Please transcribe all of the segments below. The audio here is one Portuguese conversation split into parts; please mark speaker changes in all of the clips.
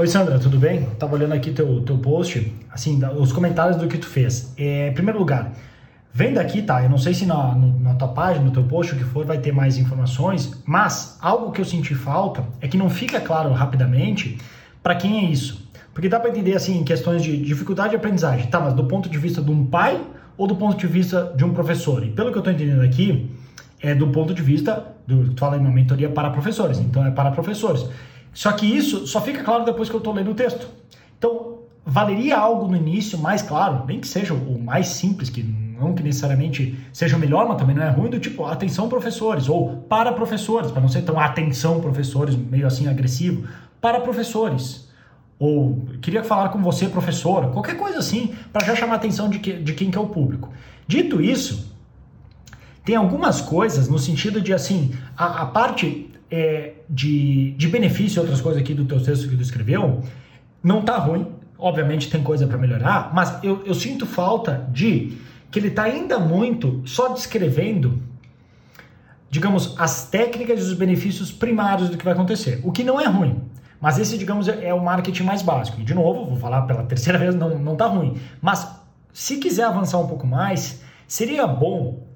Speaker 1: Oi Sandra, tudo bem? Tava olhando aqui teu, teu post, assim, os comentários do que tu fez. É, em primeiro lugar, vem daqui, tá? Eu não sei se na, na tua página, no teu post, o que for, vai ter mais informações, mas algo que eu senti falta é que não fica claro rapidamente para quem é isso. Porque dá para entender, assim, questões de dificuldade de aprendizagem, tá? Mas do ponto de vista de um pai ou do ponto de vista de um professor? E pelo que eu estou entendendo aqui, é do ponto de vista, do, tu fala em uma mentoria para professores, então é para professores. Só que isso só fica claro depois que eu estou lendo o texto. Então, valeria algo no início mais claro, nem que seja o mais simples, que não que necessariamente seja o melhor, mas também não é ruim, do tipo atenção professores, ou para professores, para não ser tão atenção professores, meio assim agressivo, para professores. Ou queria falar com você, professora, qualquer coisa assim, para já chamar a atenção de, que, de quem que é o público. Dito isso, tem algumas coisas no sentido de assim, a, a parte é, de, de benefício e outras coisas aqui do teu texto que tu escreveu, não tá ruim. Obviamente tem coisa para melhorar, mas eu, eu sinto falta de que ele está ainda muito só descrevendo, digamos, as técnicas e os benefícios primários do que vai acontecer. O que não é ruim. Mas esse, digamos, é o marketing mais básico. De novo, vou falar pela terceira vez, não, não tá ruim. Mas, se quiser avançar um pouco mais, seria bom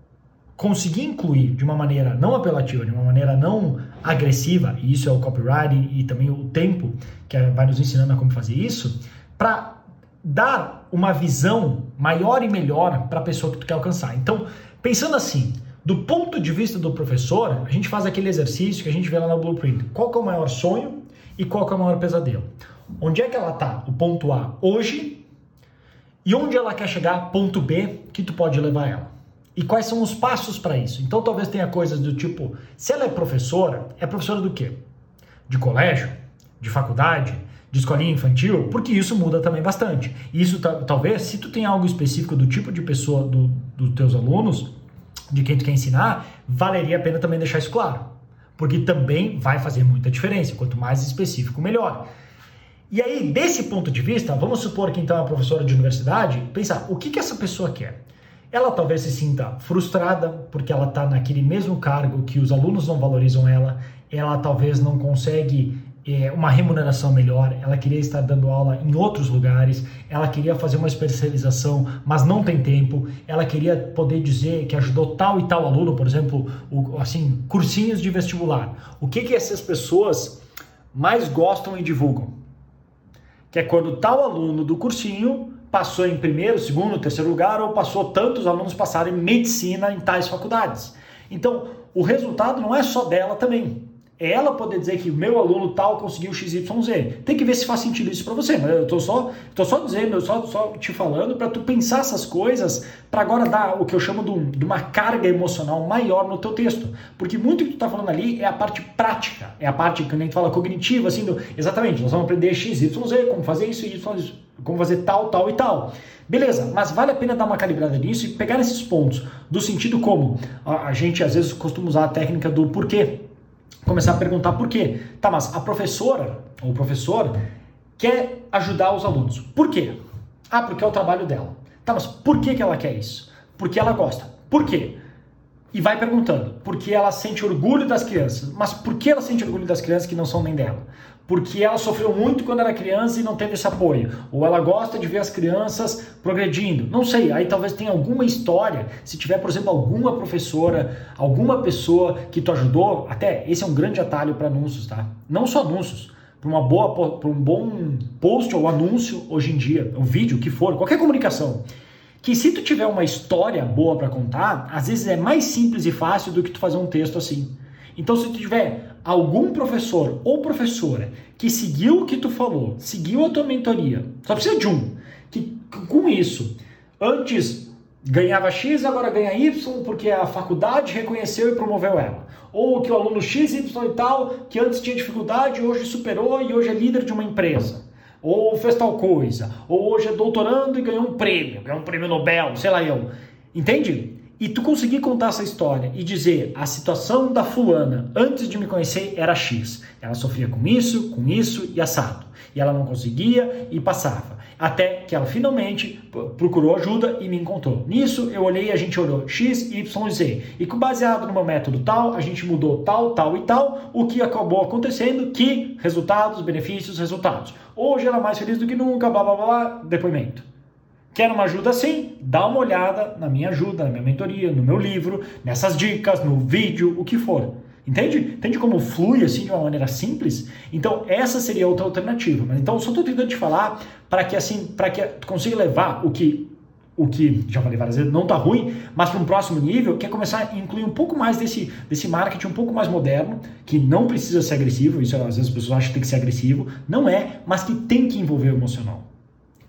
Speaker 1: conseguir incluir de uma maneira não apelativa, de uma maneira não agressiva, e isso é o copyright e, também o tempo que vai nos ensinando a como fazer isso, para dar uma visão maior e melhor para a pessoa que tu quer alcançar. Então, pensando assim, do ponto de vista do professor, a gente faz aquele exercício que a gente vê lá na Blueprint. Qual é o maior sonho e qual é o maior pesadelo? Onde é que ela está? O ponto A hoje e onde ela quer chegar, ponto B, que tu pode levar ela. E quais são os passos para isso? Então talvez tenha coisas do tipo, se ela é professora, é professora do quê? De colégio? De faculdade? De escolinha infantil? Porque isso muda também bastante. Isso talvez, se tu tem algo específico do tipo de pessoa dos do teus alunos, de quem tu quer ensinar, valeria a pena também deixar isso claro. Porque também vai fazer muita diferença. Quanto mais específico, melhor. E aí, desse ponto de vista, vamos supor que então é professora de universidade, pensar o que, que essa pessoa quer. Ela talvez se sinta frustrada porque ela está naquele mesmo cargo que os alunos não valorizam ela, ela talvez não consegue é, uma remuneração melhor, ela queria estar dando aula em outros lugares, ela queria fazer uma especialização, mas não tem tempo, ela queria poder dizer que ajudou tal e tal aluno, por exemplo, o, assim, cursinhos de vestibular. O que, que essas pessoas mais gostam e divulgam? Que é quando tal aluno do cursinho passou em primeiro, segundo, terceiro lugar ou passou tantos alunos passaram em medicina em tais faculdades. Então, o resultado não é só dela também. Ela poder dizer que o meu aluno tal conseguiu XYZ. Tem que ver se faz sentido isso para você. Mas eu tô só, tô só dizendo, eu só, só te falando para tu pensar essas coisas para agora dar o que eu chamo de, de, uma carga emocional maior no teu texto. Porque muito que tu tá falando ali é a parte prática, é a parte que nem tu fala cognitiva, assim, do, exatamente, nós vamos aprender XYZ, como fazer isso, Y, como fazer tal, tal e tal. Beleza, mas vale a pena dar uma calibrada nisso e pegar esses pontos, do sentido como a, a gente às vezes costuma usar a técnica do porquê começar a perguntar por quê. Tá, mas a professora ou o professor quer ajudar os alunos. Por quê? Ah, porque é o trabalho dela. Tá, mas por que, que ela quer isso? Porque ela gosta. Por quê? E vai perguntando. Porque ela sente orgulho das crianças. Mas por que ela sente orgulho das crianças que não são nem dela? Porque ela sofreu muito quando era criança e não teve esse apoio. Ou ela gosta de ver as crianças progredindo. Não sei, aí talvez tenha alguma história. Se tiver, por exemplo, alguma professora, alguma pessoa que tu ajudou, até esse é um grande atalho para anúncios, tá? Não só anúncios para uma boa para um bom post ou anúncio hoje em dia, um vídeo, o que for, qualquer comunicação. Que se tu tiver uma história boa para contar, às vezes é mais simples e fácil do que tu fazer um texto assim. Então, se tu tiver algum professor ou professora que seguiu o que tu falou, seguiu a tua mentoria, só precisa de um, que com isso, antes ganhava X, agora ganha Y, porque a faculdade reconheceu e promoveu ela. Ou que o aluno X, Y e tal, que antes tinha dificuldade, hoje superou e hoje é líder de uma empresa. Ou fez tal coisa. Ou hoje é doutorando e ganhou um prêmio, ganhou um prêmio Nobel, sei lá eu. Entende? E tu conseguir contar essa história e dizer a situação da fulana antes de me conhecer era X. Ela sofria com isso, com isso e assado. E ela não conseguia e passava. Até que ela finalmente procurou ajuda e me encontrou. Nisso eu olhei e a gente olhou X, Y e Z. E baseado no meu método tal, a gente mudou tal, tal e tal, o que acabou acontecendo que resultados, benefícios, resultados. Hoje ela é mais feliz do que nunca, blá blá blá, depoimento. Quer uma ajuda assim? Dá uma olhada na minha ajuda, na minha mentoria, no meu livro, nessas dicas, no vídeo, o que for. Entende? Entende como flui assim de uma maneira simples? Então, essa seria outra alternativa. Mas então, só estou tentando te falar para que assim, para que tu consiga levar o que o que já falei várias vezes, não está ruim, mas para um próximo nível, quer começar a incluir um pouco mais desse, desse marketing um pouco mais moderno, que não precisa ser agressivo, isso às vezes as pessoas acham que tem que ser agressivo, não é, mas que tem que envolver o emocional.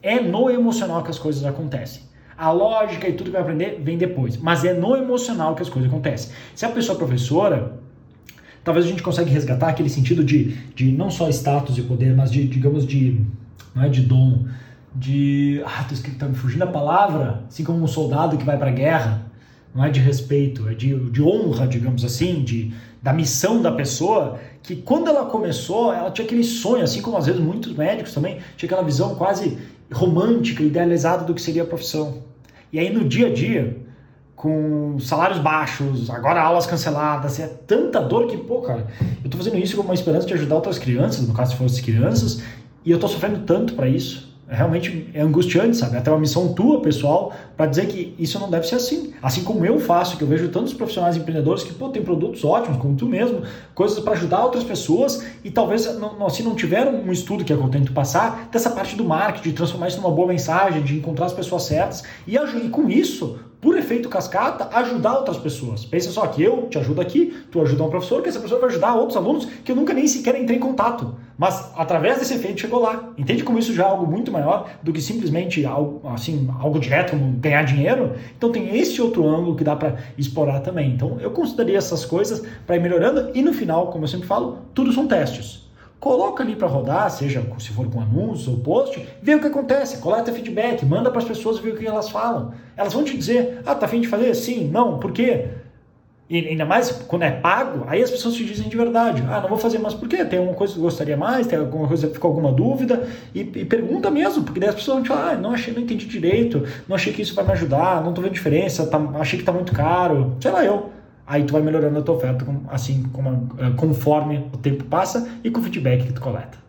Speaker 1: É no emocional que as coisas acontecem. A lógica e tudo que vai aprender vem depois, mas é no emocional que as coisas acontecem. Se a pessoa é professora, talvez a gente consiga resgatar aquele sentido de, de não só status e poder, mas de, digamos, de, não é de dom, de, ah, tô escrito, tá me fugindo a palavra, assim como um soldado que vai para a guerra, não é de respeito, é de, de honra, digamos assim, de, da missão da pessoa, que quando ela começou, ela tinha aquele sonho, assim como às vezes muitos médicos também, tinha aquela visão quase romântica, idealizada do que seria a profissão. E aí no dia a dia, com salários baixos, agora aulas canceladas, é tanta dor que, pô, cara, eu tô fazendo isso com uma esperança de ajudar outras crianças, no caso se fossem crianças, e eu tô sofrendo tanto para isso. É realmente é angustiante, sabe? Até uma missão tua, pessoal, para dizer que isso não deve ser assim. Assim como eu faço, que eu vejo tantos profissionais empreendedores que, pô, tem produtos ótimos, como tu mesmo, coisas para ajudar outras pessoas e talvez, não, assim, não tiveram um estudo que é tento passar dessa parte do marketing, de transformar isso numa boa mensagem, de encontrar as pessoas certas e, e com isso por efeito cascata, ajudar outras pessoas. Pensa só que eu te ajudo aqui, tu ajuda um professor, que essa pessoa vai ajudar outros alunos que eu nunca nem sequer entrei em contato. Mas através desse efeito chegou lá. Entende como isso já é algo muito maior do que simplesmente algo, assim, algo direto, ganhar dinheiro? Então tem esse outro ângulo que dá para explorar também. Então eu consideraria essas coisas para ir melhorando e no final, como eu sempre falo, tudo são testes coloca ali para rodar, seja se for com anúncios ou post, vê o que acontece, coleta feedback, manda para as pessoas ver o que elas falam. Elas vão te dizer, ah, tá afim de fazer? Sim, não, por quê? E ainda mais quando é pago, aí as pessoas te dizem de verdade, ah, não vou fazer, mas por quê? Tem alguma coisa que gostaria mais? Tem alguma coisa que ficou alguma dúvida? E, e, pergunta mesmo, porque daí as pessoas vão te falar, ah, não achei, não entendi direito, não achei que isso vai me ajudar, não tô vendo diferença, tá, achei que tá muito caro, sei lá eu aí tu vai melhorando a tua oferta assim como, conforme o tempo passa e com o feedback que tu coleta.